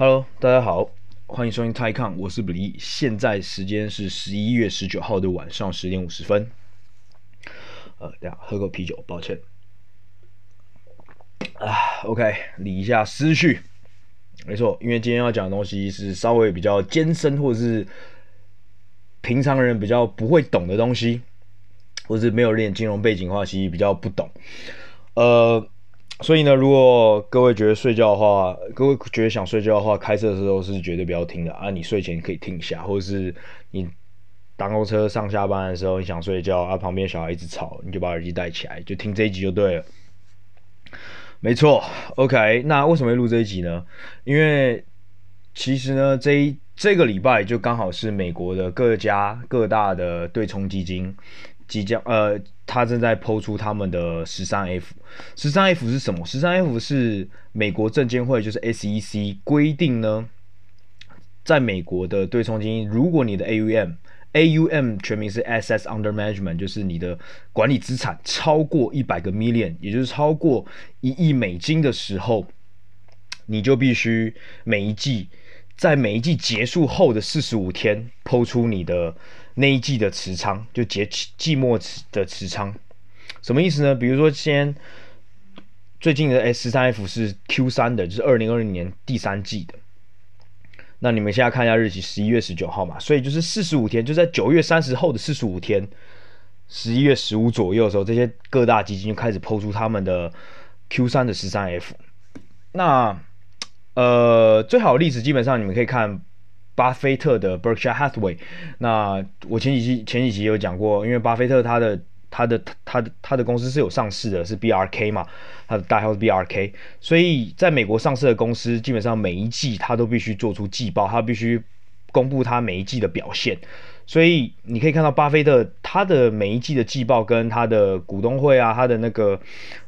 Hello，大家好，欢迎收听泰康，我是比利。现在时间是十一月十九号的晚上十点五十分。呃，等下喝口啤酒，抱歉。啊，OK，理一下思绪。没错，因为今天要讲的东西是稍微比较艰深，或者是平常人比较不会懂的东西，或者是没有练金融背景的话，其实比较不懂。呃。所以呢，如果各位觉得睡觉的话，各位觉得想睡觉的话，开车的时候是绝对不要听的啊！你睡前可以听一下，或者是你搭公车上下班的时候，你想睡觉啊，旁边小孩一直吵，你就把耳机戴起来，就听这一集就对了。没错，OK。那为什么会录这一集呢？因为其实呢，这一这个礼拜就刚好是美国的各家各大的对冲基金。即将呃，他正在抛出他们的十三 F，十三 F 是什么？十三 F 是美国证监会就是 SEC 规定呢，在美国的对冲基金，如果你的 AUM，AUM 全名是 Assets Under Management，就是你的管理资产超过一百个 million，也就是超过一亿美金的时候，你就必须每一季，在每一季结束后的四十五天抛出你的。那一季的持仓就结季末的持仓，什么意思呢？比如说，先最近的 S 三 F 是 Q 三的，就是二零二零年第三季的。那你们现在看一下日期，十一月十九号嘛，所以就是四十五天，就在九月三十后的四十五天，十一月十五左右的时候，这些各大基金就开始抛出他们的 Q 三的十三 F。那呃，最好的例子基本上你们可以看。巴菲特的 Berkshire Hathaway，那我前几期前几集有讲过，因为巴菲特他的他的他的他的公司是有上市的，是 BRK 嘛，他的代号是 BRK，所以在美国上市的公司，基本上每一季他都必须做出季报，他必须公布他每一季的表现。所以你可以看到巴菲特他的每一季的季报跟他的股东会啊，他的那个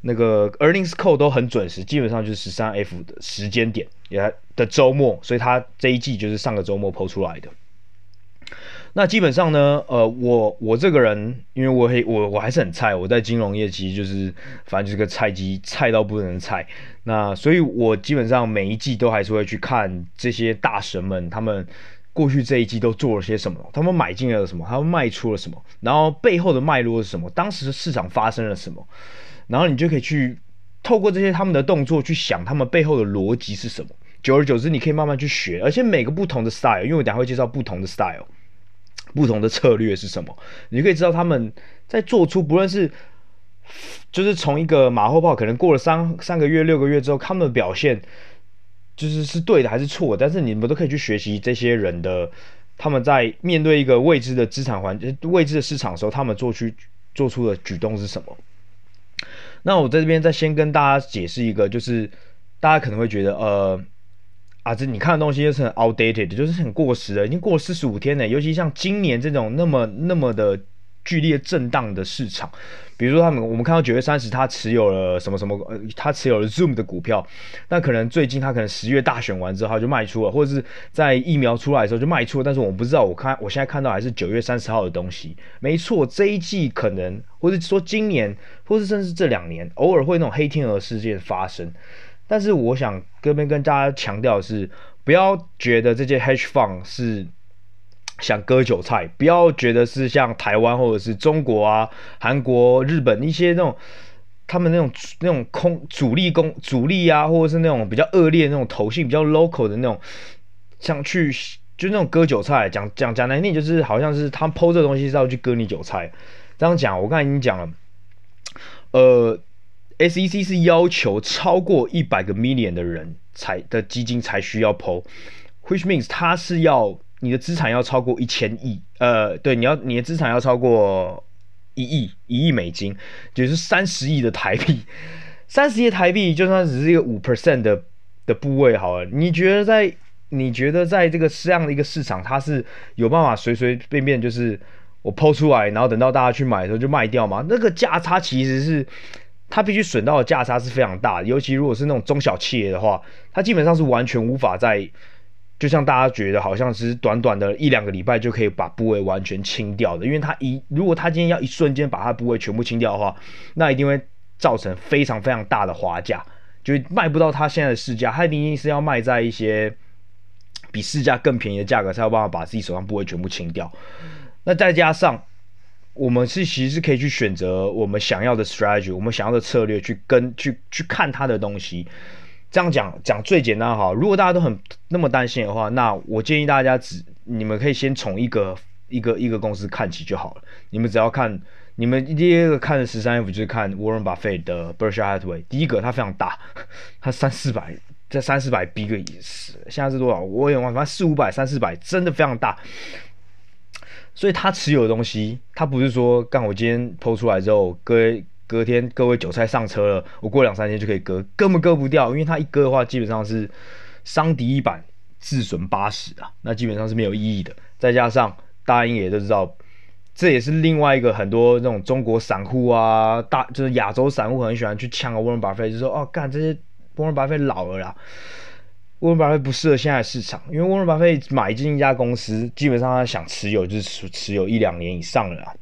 那个 earnings call 都很准时，基本上就是十三 F 的时间点也的周末，所以他这一季就是上个周末抛出来的。那基本上呢，呃，我我这个人，因为我还我我还是很菜，我在金融业其实就是反正就是个菜鸡，菜到不能菜。那所以我基本上每一季都还是会去看这些大神们他们。过去这一季都做了些什么？他们买进了什么？他们卖出了什么？然后背后的脉络是什么？当时市场发生了什么？然后你就可以去透过这些他们的动作去想他们背后的逻辑是什么。久而久之，你可以慢慢去学，而且每个不同的 style，因为我等下会介绍不同的 style，不同的策略是什么，你就可以知道他们在做出不论是就是从一个马后炮，可能过了三三个月、六个月之后，他们的表现。就是是对的还是错，但是你们都可以去学习这些人的，他们在面对一个未知的资产环境、未知的市场的时候，他们做出做出的举动是什么？那我在这边再先跟大家解释一个，就是大家可能会觉得，呃，啊，这你看的东西就是很 outdated，就是很过时的，已经过四十五天了，尤其像今年这种那么那么的。剧烈震荡的市场，比如说他们，我们看到九月三十，他持有了什么什么，呃，他持有了 Zoom 的股票，那可能最近他可能十月大选完之后就卖出了，或者是在疫苗出来的时候就卖出了，但是我不知道，我看我现在看到还是九月三十号的东西，没错，这一季可能，或者说今年，或者甚至这两年，偶尔会那种黑天鹅事件发生，但是我想这边跟大家强调的是，不要觉得这些 Hedge Fund 是。想割韭菜，不要觉得是像台湾或者是中国啊、韩国、日本一些那种，他们那种那种空主力攻主力啊，或者是那种比较恶劣的那种投信比较 local 的那种，像去就那种割韭菜，讲讲讲难听就是好像是他们 PO 这东西是要去割你韭菜。这样讲，我刚才已经讲了，呃，SEC 是要求超过一百个 million 的人才的基金才需要 PO，which means 他是要。你的资产要超过一千亿，呃，对，你要你的资产要超过一亿一亿美金，就是三十亿的台币，三十亿台币就算只是一个五 percent 的的部位好了。你觉得在你觉得在这个这样的一个市场，它是有办法随随便便就是我抛出来，然后等到大家去买的时候就卖掉吗？那个价差其实是它必须损到的价差是非常大的，尤其如果是那种中小企业的话，它基本上是完全无法在。就像大家觉得好像只是短短的一两个礼拜就可以把部位完全清掉的，因为他一如果他今天要一瞬间把他部位全部清掉的话，那一定会造成非常非常大的滑价，就卖不到他现在的市价，他一定是要卖在一些比市价更便宜的价格，才有办法把自己手上部位全部清掉。那再加上，我们是其实是可以去选择我们想要的 strategy，我们想要的策略去跟去去看它的东西。这样讲讲最简单哈，如果大家都很那么担心的话，那我建议大家只你们可以先从一个一个一个公司看起就好了。你们只要看，你们第一个看的十三 F 就是看 Warren Buffett 的 Berkshire Hathaway，第一个它非常大，它三四百。这三四百 B 个也是，现在是多少？我也忘，反正四五百、三四百，真的非常大。所以他持有的东西，他不是说，干我今天抛出来之后，隔隔天各位韭菜上车了，我过两三天就可以割，根本割不掉，因为他一割的话，基本上是伤敌一百，自损八十啊，那基本上是没有意义的。再加上大家应该也都知道，这也是另外一个很多那种中国散户啊，大就是亚洲散户很喜欢去抢沃伦巴菲特，就说哦，干这些。沃伦巴菲特老了啦，沃伦巴菲不适合现在市场，因为沃伦巴菲买进一家公司，基本上他想持有就是持有一两年以上了啦，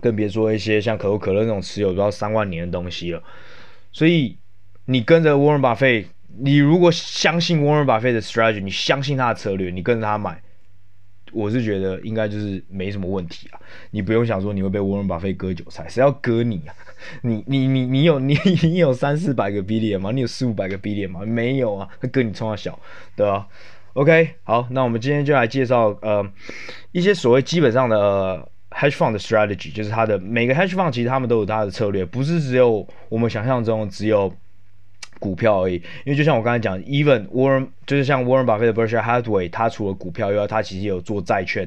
更别说一些像可口可乐那种持有都要三万年的东西了。所以你跟着沃伦巴菲特，你如果相信沃伦巴菲特的 strategy，你相信他的策略，你跟着他买。我是觉得应该就是没什么问题啊，你不用想说你会被沃伦巴菲特割韭菜，谁要割你啊？你你你你有你你有三四百个 billion 吗？你有四五百个 billion 吗？没有啊，他割你冲他小，对吧？OK，好，那我们今天就来介绍呃一些所谓基本上的、呃、hedge fund 的 strategy，就是它的每个 hedge fund 其实他们都有它的策略，不是只有我们想象中只有。股票而已，因为就像我刚才讲，even Warren 就是像 Warren Buffett 的 Berkshire Hathaway，他除了股票以外，他其实也有做债券，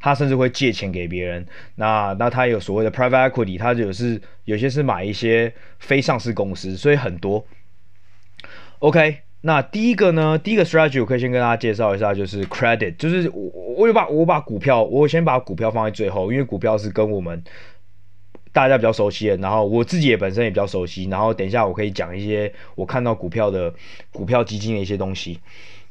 他甚至会借钱给别人。那那他有所谓的 private equity，他就是有些是买一些非上市公司，所以很多。OK，那第一个呢，第一个 strategy 我可以先跟大家介绍一下，就是 credit，就是我我有把我把股票，我先把股票放在最后，因为股票是跟我们。大家比较熟悉的，然后我自己也本身也比较熟悉，然后等一下我可以讲一些我看到股票的股票基金的一些东西。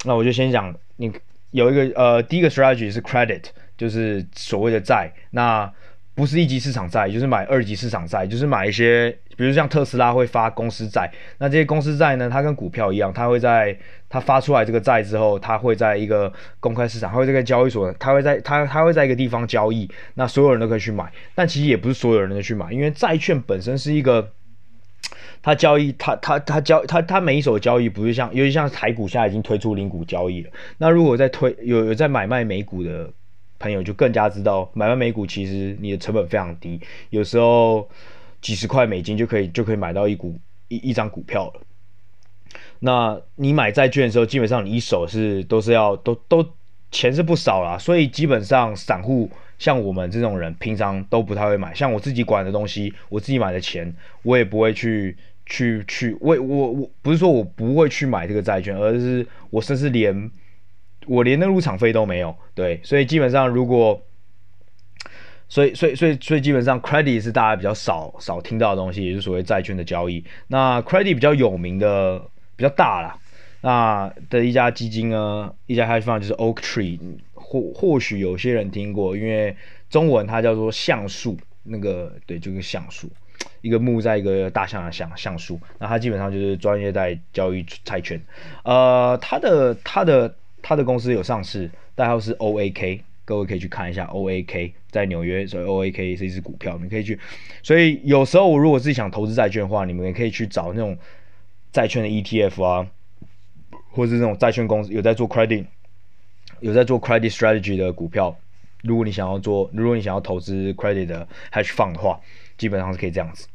那我就先讲，你有一个呃，第一个 strategy 是 credit，就是所谓的债，那不是一级市场债，就是买二级市场债，就是买一些。比如像特斯拉会发公司债，那这些公司债呢，它跟股票一样，它会在它发出来这个债之后，它会在一个公开市场，它会在这个交易所，它会在它它会在一个地方交易，那所有人都可以去买。但其实也不是所有人都去买，因为债券本身是一个，它交易它它它交它它每一手交易不是像，尤其像台股现在已经推出零股交易了。那如果在推有有在买卖美股的朋友就更加知道，买卖美股其实你的成本非常低，有时候。几十块美金就可以就可以买到一股一一张股票了。那你买债券的时候，基本上你一手是都是要都都钱是不少啦，所以基本上散户像我们这种人，平常都不太会买。像我自己管的东西，我自己买的钱，我也不会去去去。我我我不是说我不会去买这个债券，而是我甚至连我连那入场费都没有。对，所以基本上如果。所以，所以，所以，所以基本上，credit 是大家比较少少听到的东西，也就是所谓债券的交易。那 credit 比较有名的、比较大啦，那的一家基金呢，一家 hedge fund 就是 Oaktree，或或许有些人听过，因为中文它叫做橡树，那个对，就是橡树，一个木在一个大象的橡橡树。那它基本上就是专业在交易债券。呃，它的它的它的公司有上市，代号是 OAK。各位可以去看一下 OAK 在纽约，所以 OAK 是一只股票，你可以去。所以有时候我如果自己想投资债券的话，你们也可以去找那种债券的 ETF 啊，或者是那种债券公司有在做 credit，有在做 credit strategy 的股票。如果你想要做，如果你想要投资 credit 的 hedge fund 的话，基本上是可以这样子。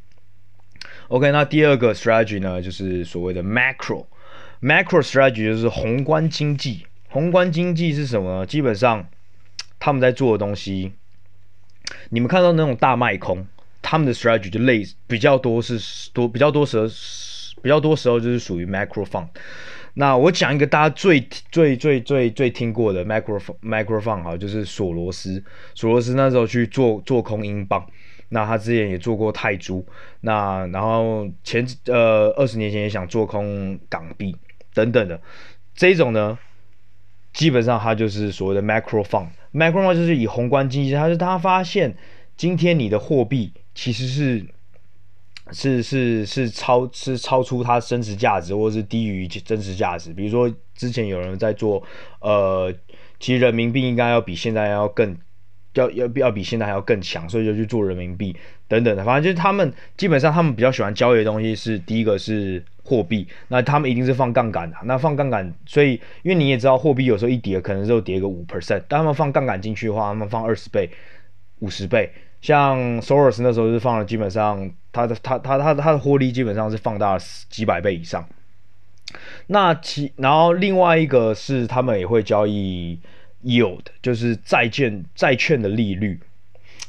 OK，那第二个 strategy 呢，就是所谓的 macro macro strategy，就是宏观经济。宏观经济是什么呢？基本上。他们在做的东西，你们看到那种大卖空，他们的 strategy 就类比较多是多比较多时候比较多时候就是属于 macro fund。那我讲一个大家最最最最最听过的 macro macro fund 哈，就是索罗斯。索罗斯那时候去做做空英镑，那他之前也做过泰铢，那然后前呃二十年前也想做空港币等等的这种呢。基本上，它就是所谓的 macro fund。Macron 就是以宏观经济，它是他发现今天你的货币其实是是是是超是超出它真实价值，或者是低于真实价值。比如说之前有人在做，呃，其实人民币应该要比现在要更要要要比现在还要更强，所以就去做人民币等等的。反正就是他们基本上他们比较喜欢交易的东西是第一个是货币，那他们一定是放杠杆的。那放杠杆，所以因为你也知道货币有时候一跌可能就跌个五 percent，但他们放杠杆进去的话，他们放二十倍、五十倍。像 Soros 那时候是放了，基本上他的他他他他的获利基本上是放大了几百倍以上。那其然后另外一个是他们也会交易 yield，就是债券债券的利率。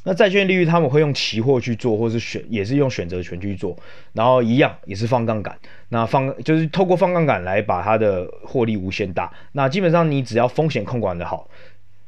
那债券利率他们会用期货去做，或是选也是用选择权去做，然后一样也是放杠杆。那放就是透过放杠杆来把它的获利无限大。那基本上你只要风险控管的好。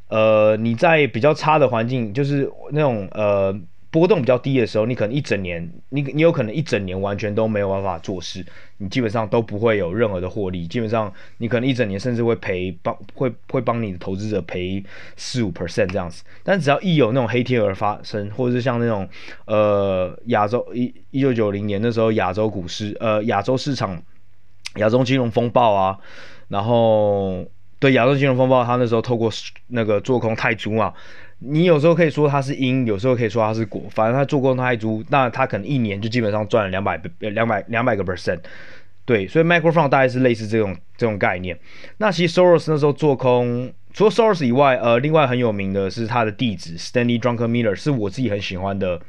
呃，你在比较差的环境，就是那种呃波动比较低的时候，你可能一整年，你你有可能一整年完全都没有办法做事，你基本上都不会有任何的获利，基本上你可能一整年甚至会赔帮会会帮你的投资者赔四五 percent 这样子。但只要一有那种黑天鹅发生，或者是像那种呃亚洲一一九九零年的时候亚洲股市呃亚洲市场亚洲金融风暴啊，然后。对亚洲金融风暴，他那时候透过那个做空泰铢嘛，你有时候可以说它是因，有时候可以说它是果，反正他做空泰铢，那他可能一年就基本上赚了两百两百两百个 percent，对，所以 Macro Fund 大概是类似这种这种概念。那其实 Soros 那时候做空，除了 Soros 以外，呃，另外很有名的是他的弟子 Stanley Druckenmiller，是我自己很喜欢的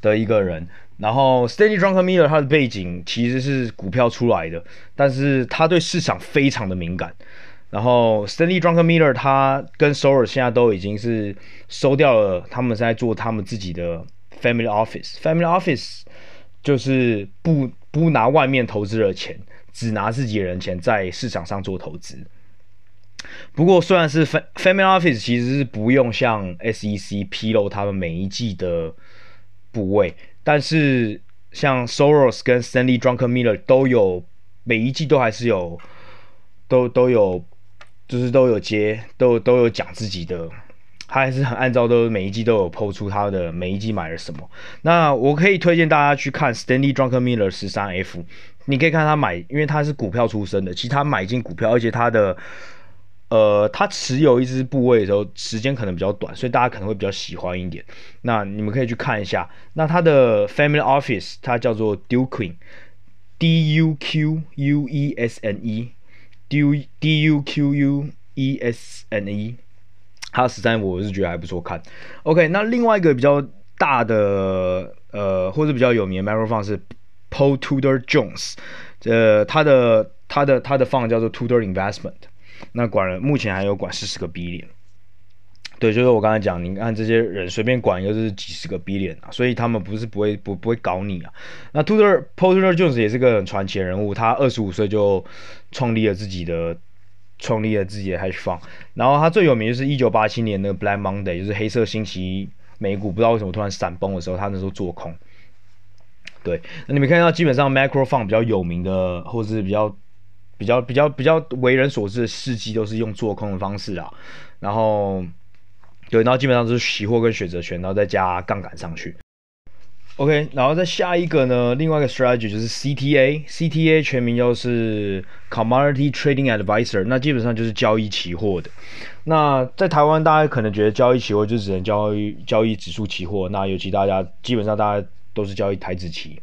的一个人。然后 Stanley Druckenmiller 他的背景其实是股票出来的，但是他对市场非常的敏感。然后 Stanley Druckenmiller 他跟 Soros 现在都已经是收掉了，他们在做他们自己的 Family Office。Family Office 就是不不拿外面投资的钱，只拿自己人钱在市场上做投资。不过虽然是 Family Office，其实是不用向 SEC 披露他们每一季的部位。但是像 Soros 跟 Stanley Druckenmiller 都有每一季都还是有都都有就是都有接都都有讲自己的，他还是很按照都每一季都有 po 出他的每一季买了什么。那我可以推荐大家去看 Stanley Druckenmiller 十三 F，你可以看他买，因为他是股票出身的，其实他买进股票，而且他的。呃，他持有一支部位的时候，时间可能比较短，所以大家可能会比较喜欢一点。那你们可以去看一下。那他的 Family Office，它叫做 Duquesne，D U Q U E S N E D U D U Q U E S N E，。他的十三我是觉得还不错看。OK，那另外一个比较大的呃，或者比较有名的 Macro Fund 是 Paul Tudor Jones，呃，他的他的他的放叫做 Tudor Investment。那管了，目前还有管四十个 billion，对，就是我刚才讲，你看这些人随便管一个就是几十个 billion 啊，所以他们不是不会不不会搞你啊。那 Tudor Paul Tudor Jones 也是个很传奇的人物，他二十五岁就创立了自己的创立了自己的 hedge fund，然后他最有名就是一九八七年的 Black Monday，就是黑色星期一美股不知道为什么突然闪崩的时候，他那时候做空。对，那你们看到基本上 Macro Fund 比较有名的，或者是比较。比较比较比较为人所知的事迹都是用做空的方式啊，然后对，然后基本上都是期货跟选择权，然后再加杠杆上去。OK，然后再下一个呢，另外一个 strategy 就是 CTA，CTA 全名就是 Commodity Trading Advisor，那基本上就是交易期货的。那在台湾，大家可能觉得交易期货就只能交易交易指数期货，那尤其大家基本上大家都是交易台指期。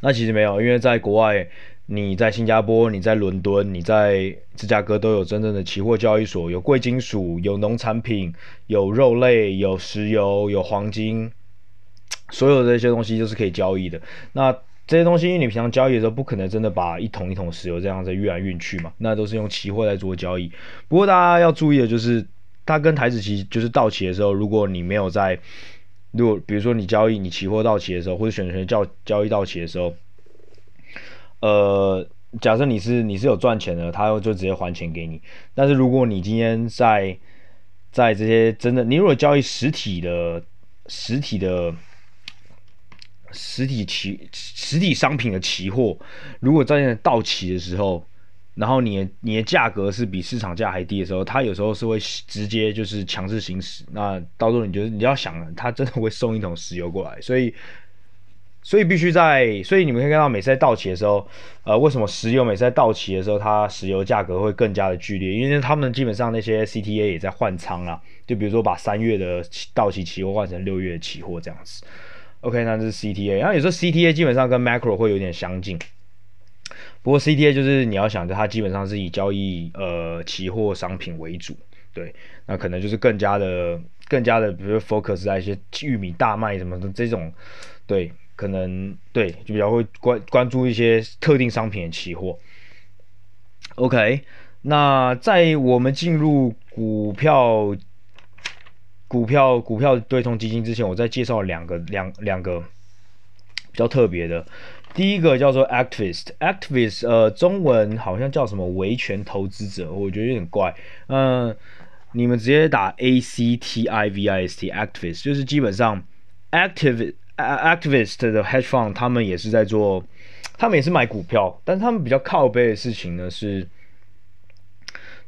那其实没有，因为在国外。你在新加坡，你在伦敦，你在芝加哥都有真正的期货交易所，有贵金属，有农产品，有肉类，有石油，有黄金，所有这些东西都是可以交易的。那这些东西，因为你平常交易的时候，不可能真的把一桶一桶石油这样子运来运去嘛？那都是用期货来做交易。不过大家要注意的就是，它跟台子期就是到期的时候，如果你没有在，如果比如说你交易你期货到期的时候，或者选择权交交易到期的时候。呃，假设你是你是有赚钱的，他就直接还钱给你。但是如果你今天在在这些真的，你如果交易实体的实体的实体期实体商品的期货，如果在到期的时候，然后你你的价格是比市场价还低的时候，他有时候是会直接就是强制行使。那到时候你就你要想，他真的会送一桶石油过来，所以。所以必须在，所以你们可以看到每次在到期的时候，呃，为什么石油每次在到期的时候，它石油价格会更加的剧烈？因为他们基本上那些 CTA 也在换仓啦，就比如说把三月的到期期货换成六月的期货这样子。OK，那这是 CTA，然后有时候 CTA 基本上跟 Macro 会有点相近，不过 CTA 就是你要想着它基本上是以交易呃期货商品为主，对，那可能就是更加的更加的，比如说 focus 在一些玉米、大麦什么的这种，对。可能对，就比较会关关注一些特定商品的期货。OK，那在我们进入股票、股票、股票对冲基金之前，我再介绍两个两两个比较特别的。第一个叫做 Activist，Activist，呃，中文好像叫什么维权投资者，我觉得有点怪。嗯、你们直接打 A C T I V I S T，Activist，就是基本上 Activist。Activist 的 hedge fund，他们也是在做，他们也是买股票，但他们比较靠背的事情呢是，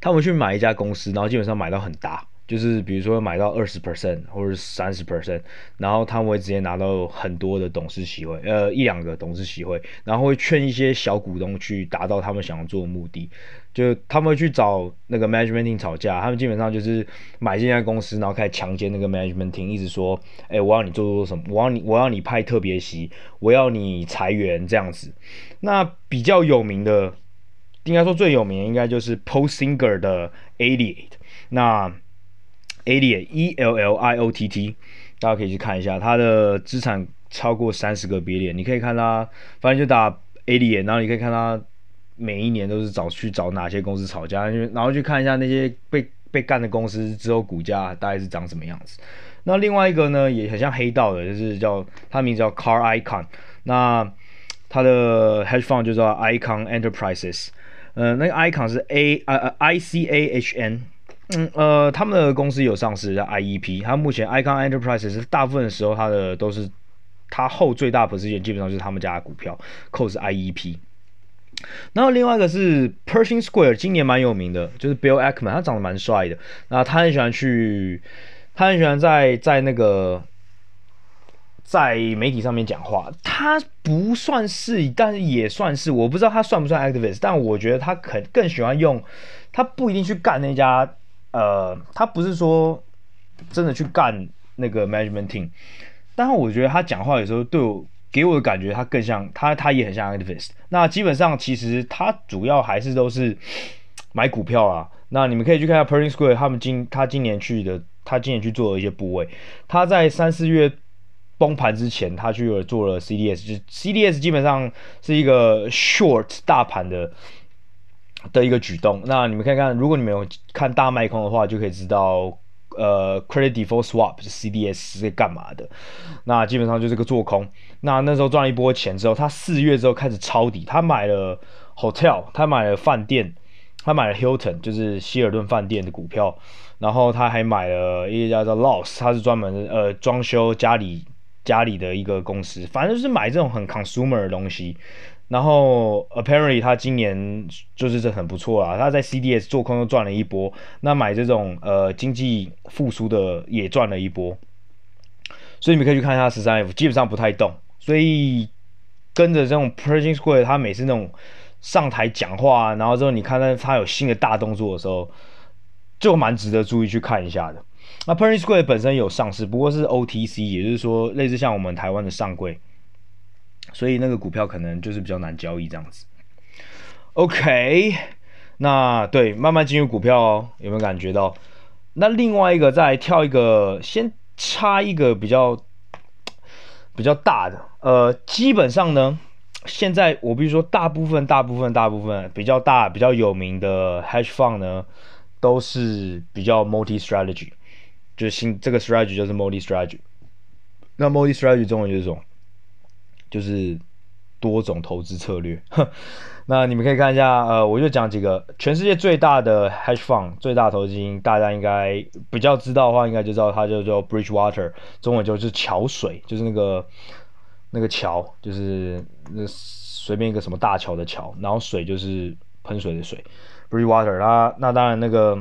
他们去买一家公司，然后基本上买到很大。就是比如说买到二十 percent 或者三十 percent，然后他们会直接拿到很多的董事席位，呃，一两个董事席位，然后会劝一些小股东去达到他们想要做的目的。就他们会去找那个 management team 吵架，他们基本上就是买进家公司，然后开始强奸那个 management team，一直说，哎、我要你做做什么，我要你，我要你派特别席，我要你裁员这样子。那比较有名的，应该说最有名的应该就是 Paul Singer 的 Elliott。那 Elliot E L L I O T T，大家可以去看一下，他的资产超过三十个 billion，你可以看他，反正就打 Elliot，然后你可以看他每一年都是找去找哪些公司吵架，然后去看一下那些被被干的公司之后股价大概是长什么样子。那另外一个呢，也很像黑道的，就是叫他名字叫 Car Icon，那他的 hedge fund 就叫 Icon Enterprises，呃，那个 Icon 是 A 呃呃 I C A H N。嗯呃，他们的公司有上市叫 IEP，他目前 Icon Enterprises 大部分时候，它的都是它后最大 position 基本上就是他们家的股票，扣是 IEP。然后另外一个是 Pershing Square，今年蛮有名的，就是 Bill Ackman，他长得蛮帅的，那他很喜欢去，他很喜欢在在那个在媒体上面讲话，他不算是，但是也算是，我不知道他算不算 activist，但我觉得他可更喜欢用，他不一定去干那家。呃，他不是说真的去干那个 management team，但是我觉得他讲话有时候对我给我的感觉，他更像他，他也很像 activist。那基本上其实他主要还是都是买股票啊。那你们可以去看下 Perin Square，他们今他今年去的，他今年去做了一些部位。他在三四月崩盘之前，他去了做了 CDS，就 CDS 基本上是一个 short 大盘的。的一个举动，那你们看看，如果你们有看大卖空的话，就可以知道，呃，Credit Default swap（CDS） 是干嘛的。那基本上就是个做空。那那时候赚了一波钱之后，他四月之后开始抄底，他买了 Hotel，他买了饭店，他买了 Hilton，就是希尔顿饭店的股票，然后他还买了一家叫 Loss，他是专门呃装修家里家里的一个公司，反正就是买这种很 consumer 的东西。然后，apparently 他今年就是这很不错啊，他在 CDS 做空又赚了一波，那买这种呃经济复苏的也赚了一波，所以你们可以去看一下十三 F，基本上不太动，所以跟着这种 Pershing Square，他每次那种上台讲话，然后之后你看到他有新的大动作的时候，就蛮值得注意去看一下的。那 Pershing Square 本身有上市，不过是 OTC，也就是说类似像我们台湾的上柜。所以那个股票可能就是比较难交易这样子。OK，那对，慢慢进入股票哦，有没有感觉到？那另外一个再跳一个，先插一个比较比较大的，呃，基本上呢，现在我必须说，大部分、大部分、大部分比较大、比较有名的 hedge fund 呢，都是比较 multi strategy，就是新这个 strategy 就是 multi strategy。那 multi strategy 中文就是什么？就是多种投资策略，那你们可以看一下，呃，我就讲几个全世界最大的 hedge fund 最大投资基金，大家应该比较知道的话，应该就知道它就叫 Bridgewater，中文就是桥水，就是那个那个桥，就是那随便一个什么大桥的桥，然后水就是喷水的水，Bridgewater，那那当然那个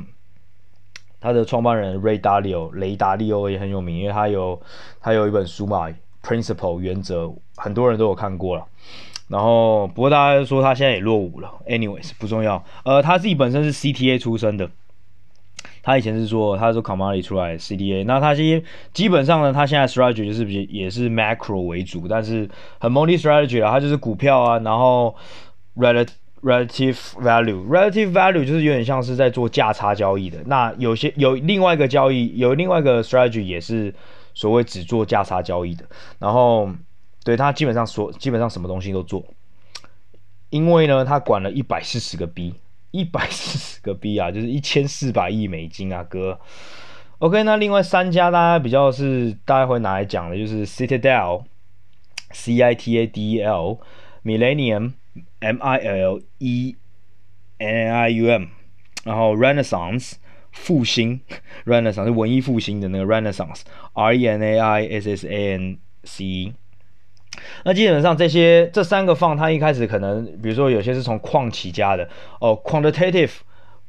他的创办人 Ray Dalio 雷达利欧也很有名，因为他有他有一本书嘛。Principle 原则，很多人都有看过了。然后，不过大家说他现在也落伍了。Anyways，不重要。呃，他自己本身是 CTA 出身的，他以前是做他是做 commodity 出来 CTA。那他基基本上呢，他现在 strategy 就是比也是 macro 为主，但是很 multi strategy 啊，他就是股票啊，然后 relative relative value relative value 就是有点像是在做价差交易的。那有些有另外一个交易，有另外一个 strategy 也是所谓只做价差交易的。然后。对，他基本上所基本上什么东西都做，因为呢，他管了一百四十个 B，一百四十个 B 啊，就是一千四百亿美金啊，哥。OK，那另外三家大家比较是大家会拿来讲的，就是 Citadel，C I T A D E L，Millennium，M I L E N I U M，然后 Renaissance 复兴，Renaissance 是文艺复兴的那个 Renaissance，R E N A I S S A N C E。那基本上这些这三个放，它一开始可能，比如说有些是从矿起家的哦，quantitative，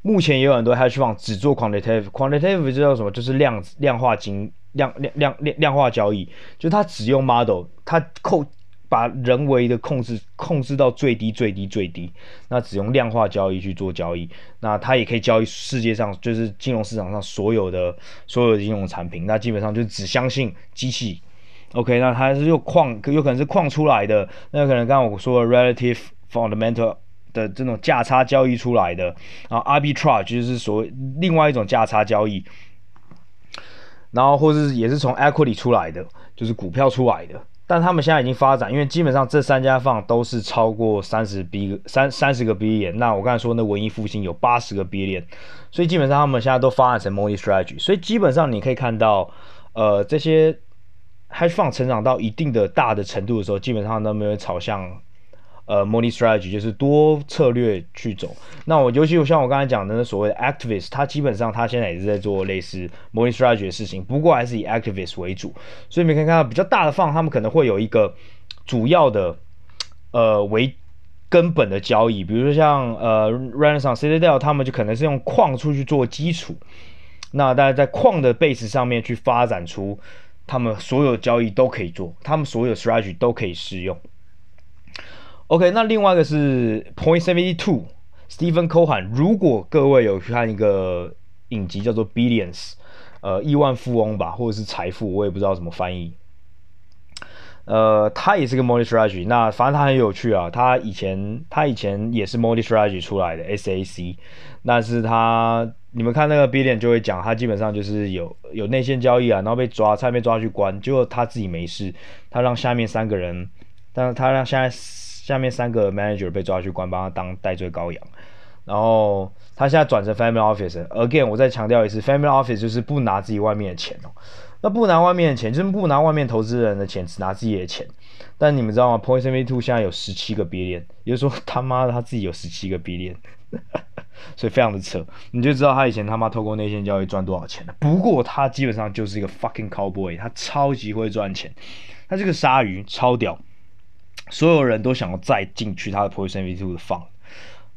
目前也有很多 hedge fund 只做 quantitative，quantitative 就叫什么？就是量量化金量量量量量化交易，就它只用 model，它扣把人为的控制控制到最低最低最低，那只用量化交易去做交易，那它也可以交易世界上就是金融市场上所有的所有的金融产品，那基本上就只相信机器。OK，那它是又矿，有可能是矿出来的，那可能刚刚我说的 relative fundamental 的这种价差交易出来的，然后 arbitrage 就是所谓另外一种价差交易，然后或是也是从 equity 出来的，就是股票出来的，但他们现在已经发展，因为基本上这三家放都是超过三十 B 三三十个 B 点那我刚才说那文艺复兴有八十个 B 点所以基本上他们现在都发展成 multi strategy，所以基本上你可以看到，呃，这些。hedge fund 成长到一定的大的程度的时候，基本上都没有朝向呃 multi strategy，就是多策略去走。那我尤其像我刚才讲的所谓 activist，他基本上他现在也是在做类似 multi strategy 的事情，不过还是以 activist 为主。所以你可以看到比较大的放他们可能会有一个主要的呃为根本的交易，比如说像呃 Renaissance、Citadel，他们就可能是用矿出去做基础，那大家在矿的 base 上面去发展出。他们所有交易都可以做，他们所有 strategy 都可以适用。OK，那另外一个是 Point Seventy Two，Stephen Cohen。如果各位有去看一个影集叫做 Billions，呃，亿万富翁吧，或者是财富，我也不知道怎么翻译。呃，他也是个 multi strategy，那反正他很有趣啊。他以前他以前也是 multi strategy 出来的 SAC，但是他你们看那个 Billion 就会讲，他基本上就是有有内线交易啊，然后被抓，差点被抓去关，结果他自己没事，他让下面三个人，但是他让现在下面三个 manager 被抓去关，帮他当代罪羔羊，然后他现在转成 family office。Again，我再强调一次，family office 就是不拿自己外面的钱哦。那不拿外面的钱，就是不拿外面投资人的钱，只拿自己的钱。但你们知道吗？Point Seventy Two 现在有十七个 billion，也就是说他妈的他自己有十七个 billion，所以非常的扯。你就知道他以前他妈透过内线交易赚多少钱了。不过他基本上就是一个 fucking cowboy，他超级会赚钱，他这个鲨鱼超屌，所有人都想要再进去他的 Point Seventy Two 的放。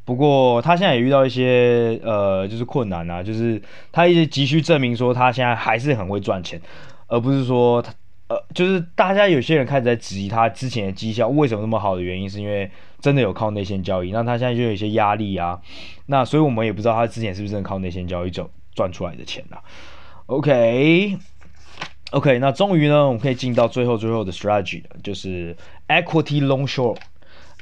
不过他现在也遇到一些呃，就是困难啊，就是他一直急需证明说他现在还是很会赚钱，而不是说他呃，就是大家有些人开始在质疑他之前的绩效为什么那么好的原因，是因为真的有靠内线交易，那他现在就有一些压力啊，那所以我们也不知道他之前是不是真的靠内线交易赚赚出来的钱啊。OK OK，那终于呢，我们可以进到最后最后的 strategy 了，就是 equity long short。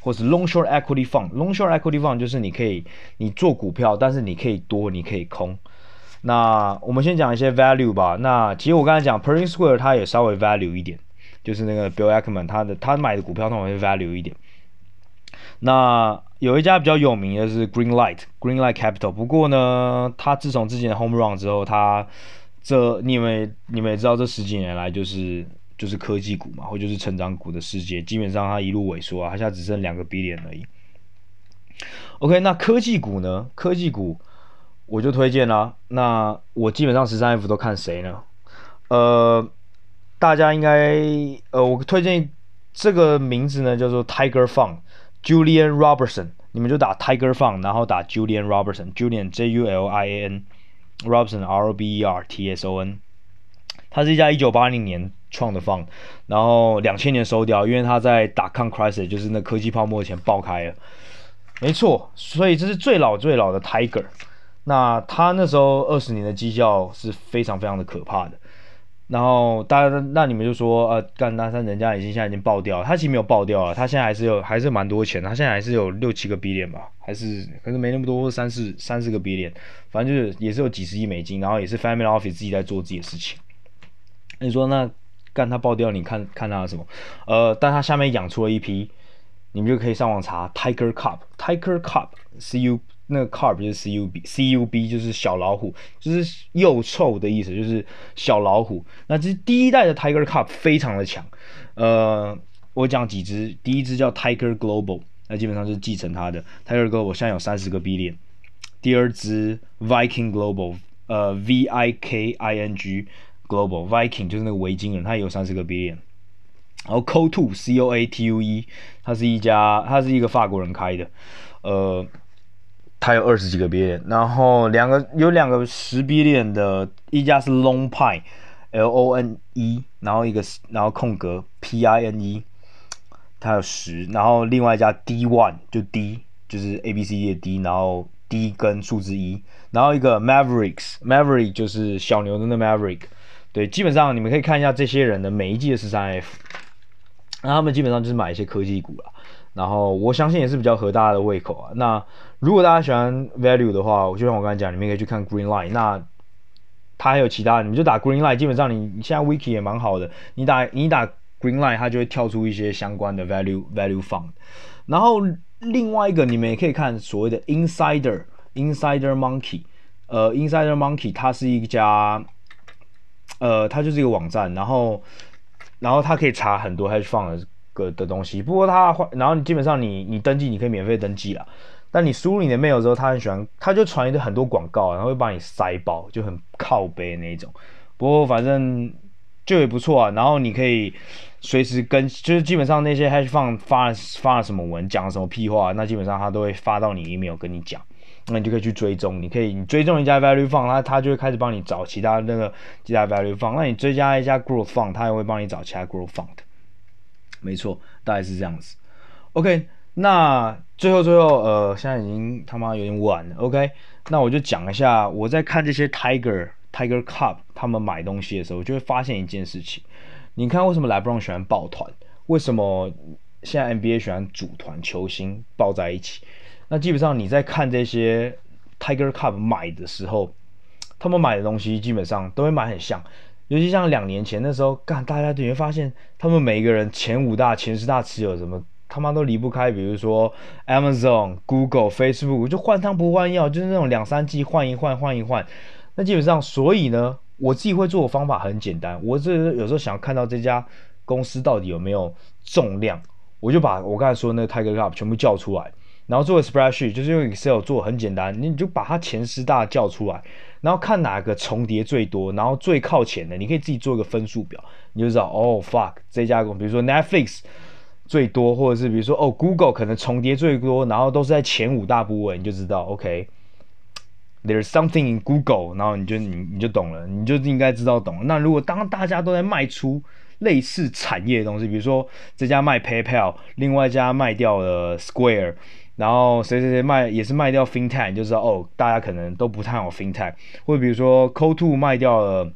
或是 long short equity fund，long short equity fund 就是你可以你做股票，但是你可以多，你可以空。那我们先讲一些 value 吧。那其实我刚才讲 Pershing Square 它也稍微 value 一点，就是那个 Bill Ackman 他的他买的股票通常会 value 一点。那有一家比较有名的是 Greenlight，Greenlight Capital。不过呢，他自从之前 Home Run 之后，他这你们你们也知道，这十几年来就是。就是科技股嘛，或就是成长股的世界，基本上它一路萎缩啊，它现在只剩两个 B 点而已。OK，那科技股呢？科技股我就推荐啦。那我基本上十三 F 都看谁呢？呃，大家应该呃，我推荐这个名字呢叫做 Tiger Fund，Julian Robertson。你们就打 Tiger Fund，然后打 Julian Robertson，Julian J U L I A N，Robertson R O B E R T S O N。他是一家一九八零年创的放，然后两千年收掉，因为他在打抗 crisis，就是那科技泡沫前爆开了。没错，所以这是最老最老的 Tiger。那他那时候二十年的绩效是非常非常的可怕的。然后大家那你们就说，呃，干大山人家已经现在已经爆掉了，他其实没有爆掉了，他现在还是有还是蛮多钱，他现在还是有六七个 billion 吧，还是可是没那么多，三四三四个 billion，反正就是也是有几十亿美金，然后也是 family office 自己在做自己的事情。你说那干他爆掉，你看看他什么？呃，但他下面养出了一批，你们就可以上网查 Tiger Cub，Tiger Cub，C U 那个 Cub 就是 c u b c u b 就是小老虎，就是幼臭的意思，就是小老虎。那这第一代的 Tiger Cub 非常的强，呃，我讲几只，第一只叫 Tiger Global，那基本上是继承它的 Tiger Global，现在有三十个 billion。第二只 Viking Global，呃，V I K I N G Global，Viking 就是那个维京人，它也有三十个币链。然后 Coatue C O A T U E，它是一家，它是一个法国人开的，呃。它有二十几个币链然后两个有两个十币链的，一家是 Long Pine，L O N E，然后一个然后空格 P I N E，它有十，然后另外一家 D One 就 D 就是 A B C D 的 D，然后 D 跟数字一，然后一个 Mavericks，Maverick 就是小牛的那 Maverick，对，基本上你们可以看一下这些人的每一季的十三 F，那他们基本上就是买一些科技股了。然后我相信也是比较合大家的胃口啊。那如果大家喜欢 value 的话，就像我刚才讲，你们可以去看 Greenlight。那它还有其他，你们就打 Greenlight，基本上你你现在 wiki 也蛮好的。你打你打 Greenlight，它就会跳出一些相关的 value value fund。然后另外一个，你们也可以看所谓的 Insider Insider Monkey。呃，Insider Monkey 它是一家，呃，它就是一个网站，然后然后它可以查很多 hedge fund 个的东西，不过他然后你基本上你你登记你可以免费登记啦，但你输入你的 mail 之后，他很喜欢，他就传一个很多广告，然后会把你塞爆，就很靠背那一种。不过反正就也不错啊，然后你可以随时跟，就是基本上那些 hedge fund 发发了什么文，讲了什么屁话，那基本上他都会发到你 email 跟你讲，那你就可以去追踪，你可以你追踪一家 value fund，他他就会开始帮你找其他那个其他 value fund，那你追加一家 growth fund，他也会帮你找其他 growth fund。没错，大概是这样子。OK，那最后最后，呃，现在已经他妈有点晚了。OK，那我就讲一下，我在看这些 Tiger Tiger Cub 他们买东西的时候，我就会发现一件事情。你看，为什么 LeBron 喜欢抱团？为什么现在 NBA 喜欢组团球星抱在一起？那基本上你在看这些 Tiger Cub 买的时候，他们买的东西基本上都会买很像。尤其像两年前那时候，干大家就会发现，他们每一个人前五大、前十大持有什么，他妈都离不开。比如说 Amazon、Google、Facebook，就换汤不换药，就是那种两三季换一换、换一换。那基本上，所以呢，我自己会做的方法很简单，我这有时候想看到这家公司到底有没有重量，我就把我刚才说的那个 Tiger Cup 全部叫出来。然后做个 spreadsheet，就是用 Excel 做很简单，你就把它前十大叫出来，然后看哪个重叠最多，然后最靠前的，你可以自己做一个分数表，你就知道哦，fuck 这家公，比如说 Netflix 最多，或者是比如说哦 Google 可能重叠最多，然后都是在前五大部位，你就知道 OK，there's something in Google，然后你就你你就懂了，你就应该知道懂了。那如果当大家都在卖出类似产业的东西，比如说这家卖 PayPal，另外一家卖掉了 Square。然后谁谁谁卖也是卖掉 FinTech，就知道哦，大家可能都不太好 FinTech，或比如说 c o t o 卖掉了，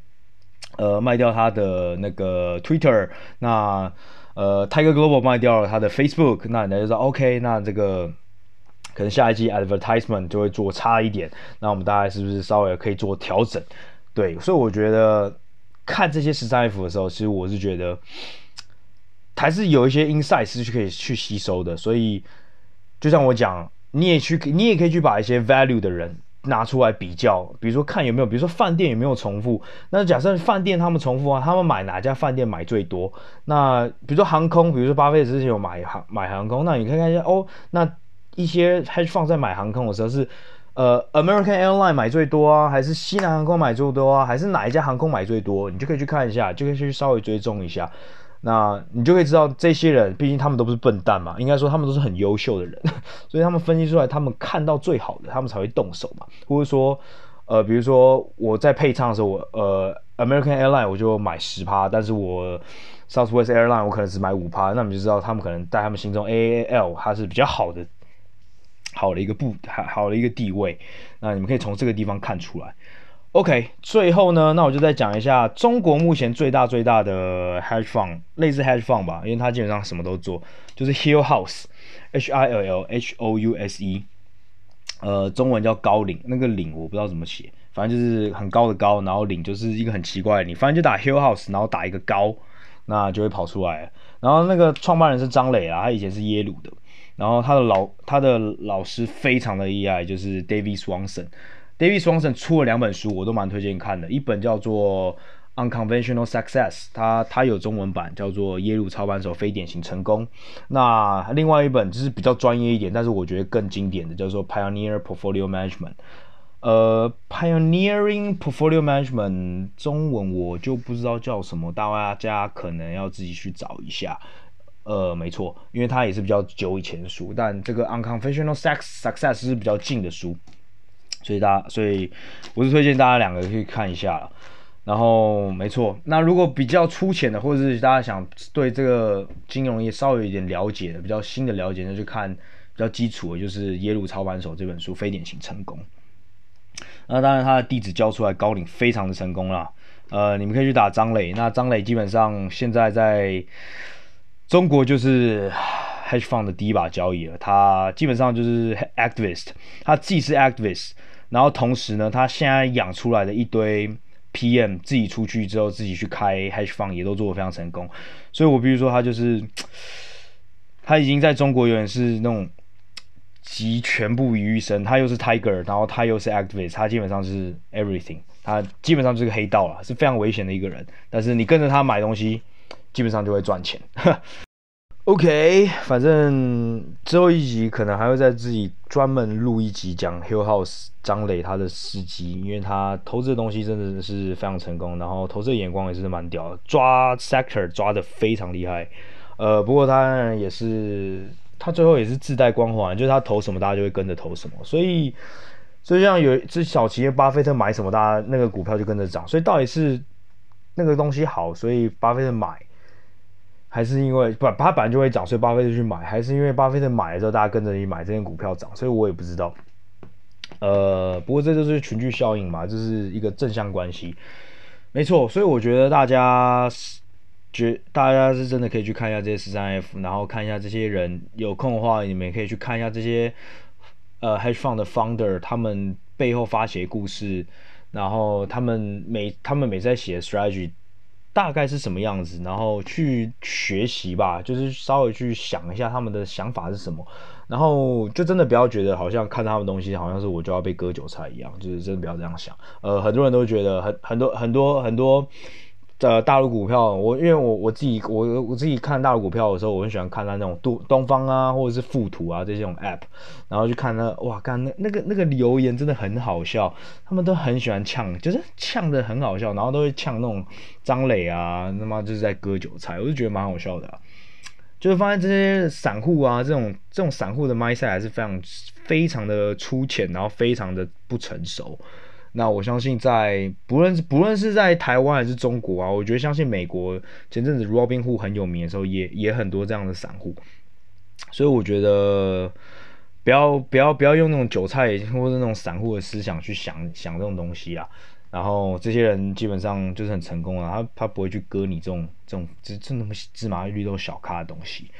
呃，卖掉他的那个 Twitter，那呃 Tiger Global 卖掉了他的 Facebook，那人家就说 OK，那这个可能下一季 Advertisement 就会做差一点，那我们大概是不是稍微可以做调整？对，所以我觉得看这些十三 F 的时候，其实我是觉得还是有一些 insight 是可以去吸收的，所以。就像我讲，你也去，你也可以去把一些 value 的人拿出来比较，比如说看有没有，比如说饭店有没有重复。那假设饭店他们重复啊，他们买哪家饭店买最多？那比如说航空，比如说巴菲特之前有买航买航空，那你可以看一下哦，那一些 hedge fund 在买航空的时候是呃 American Airline 买最多啊，还是西南航空买最多啊，还是哪一家航空买最多？你就可以去看一下，就可以去稍微追踪一下。那你就会知道这些人，毕竟他们都不是笨蛋嘛，应该说他们都是很优秀的人，所以他们分析出来，他们看到最好的，他们才会动手嘛。或者说，呃，比如说我在配唱的时候，我呃 American Airline 我就买十趴，但是我 Southwest Airline 我可能只买五趴，那你就知道他们可能在他们心中 AAL 它是比较好的，好的一个部，好好的一个地位。那你们可以从这个地方看出来。OK，最后呢，那我就再讲一下中国目前最大最大的 hedge fund，类似 hedge fund 吧，因为它基本上什么都做，就是 Hill House，H I L L H O U S E。呃，中文叫高岭，那个岭我不知道怎么写，反正就是很高的高，然后岭就是一个很奇怪的瓴，反正就打 Hill House，然后打一个高，那就会跑出来。然后那个创办人是张磊啊，他以前是耶鲁的，然后他的老他的老师非常的厉害，就是 David Swanson。David Swanson 出了两本书，我都蛮推荐看的，一本叫做 Unconventional Success，它它有中文版，叫做《耶鲁操盘手非典型成功》。那另外一本就是比较专业一点，但是我觉得更经典的，叫做 Pioneer Portfolio Management。呃，Pioneering Portfolio Management 中文我就不知道叫什么，大家可能要自己去找一下。呃，没错，因为它也是比较久以前的书，但这个 Unconventional Sex Success 是比较近的书，所以大家，所以我是推荐大家两个去看一下。然后没错，那如果比较粗浅的，或者是大家想对这个金融业稍微有一点了解的，比较新的了解，那就看比较基础的，就是《耶鲁操盘手》这本书《非典型成功》。那当然，他的弟子教出来高瓴非常的成功啦。呃，你们可以去打张磊，那张磊基本上现在在中国就是 hedge fund 的第一把交椅了。他基本上就是 activist，他既是 activist，然后同时呢，他现在养出来的一堆。PM 自己出去之后，自己去开 hedge fund 也都做得非常成功，所以我比如说他就是，他已经在中国有点是那种集全部于一身，他又是 Tiger，然后他又是 Activist，他基本上是 everything，他基本上就是个黑道了，是非常危险的一个人，但是你跟着他买东西，基本上就会赚钱。OK，反正最后一集可能还会在自己专门录一集讲 Hill House 张磊他的事迹，因为他投资的东西真的是非常成功，然后投资的眼光也是蛮屌的，抓 sector 抓的非常厉害。呃，不过他也是他最后也是自带光环，就是他投什么大家就会跟着投什么，所以 所以像有一只小企业巴菲特买什么，大家那个股票就跟着涨，所以到底是那个东西好，所以巴菲特买。还是因为不，它本来就会涨，所以巴菲特去买；还是因为巴菲特买的时候，大家跟着你买，这些股票涨，所以我也不知道。呃，不过这就是群聚效应嘛，这是一个正向关系，没错。所以我觉得大家觉大家是真的可以去看一下这些十三 F，然后看一下这些人，有空的话你们也可以去看一下这些呃 Hedge Fund 的 Founder 他们背后发起的故事，然后他们每他们每在写 Strategy。大概是什么样子，然后去学习吧，就是稍微去想一下他们的想法是什么，然后就真的不要觉得好像看他们东西好像是我就要被割韭菜一样，就是真的不要这样想。呃，很多人都觉得很很多很多很多。呃，大陆股票，我因为我我自己我我自己看大陆股票的时候，我很喜欢看它那种东东方啊，或者是富途啊这种 app，然后去看那哇，看那那个那个留言真的很好笑，他们都很喜欢呛，就是呛的很好笑，然后都会呛那种张磊啊，他妈就是在割韭菜，我就觉得蛮好笑的，就是发现这些散户啊，这种这种散户的卖菜还是非常非常的粗浅，然后非常的不成熟。那我相信在不论是不论是在台湾还是中国啊，我觉得相信美国前阵子 Robinhood 很有名的时候也，也很多这样的散户，所以我觉得不要不要不要用那种韭菜或者那种散户的思想去想想这种东西啊。然后这些人基本上就是很成功啊，他他不会去割你这种这种这这那么芝麻绿豆小咖的东西。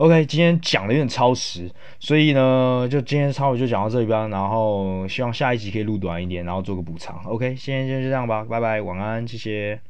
OK，今天讲的有点超时，所以呢，就今天超时就讲到这里吧。然后希望下一集可以录短一点，然后做个补偿。OK，今天就就这样吧，拜拜，晚安，谢谢。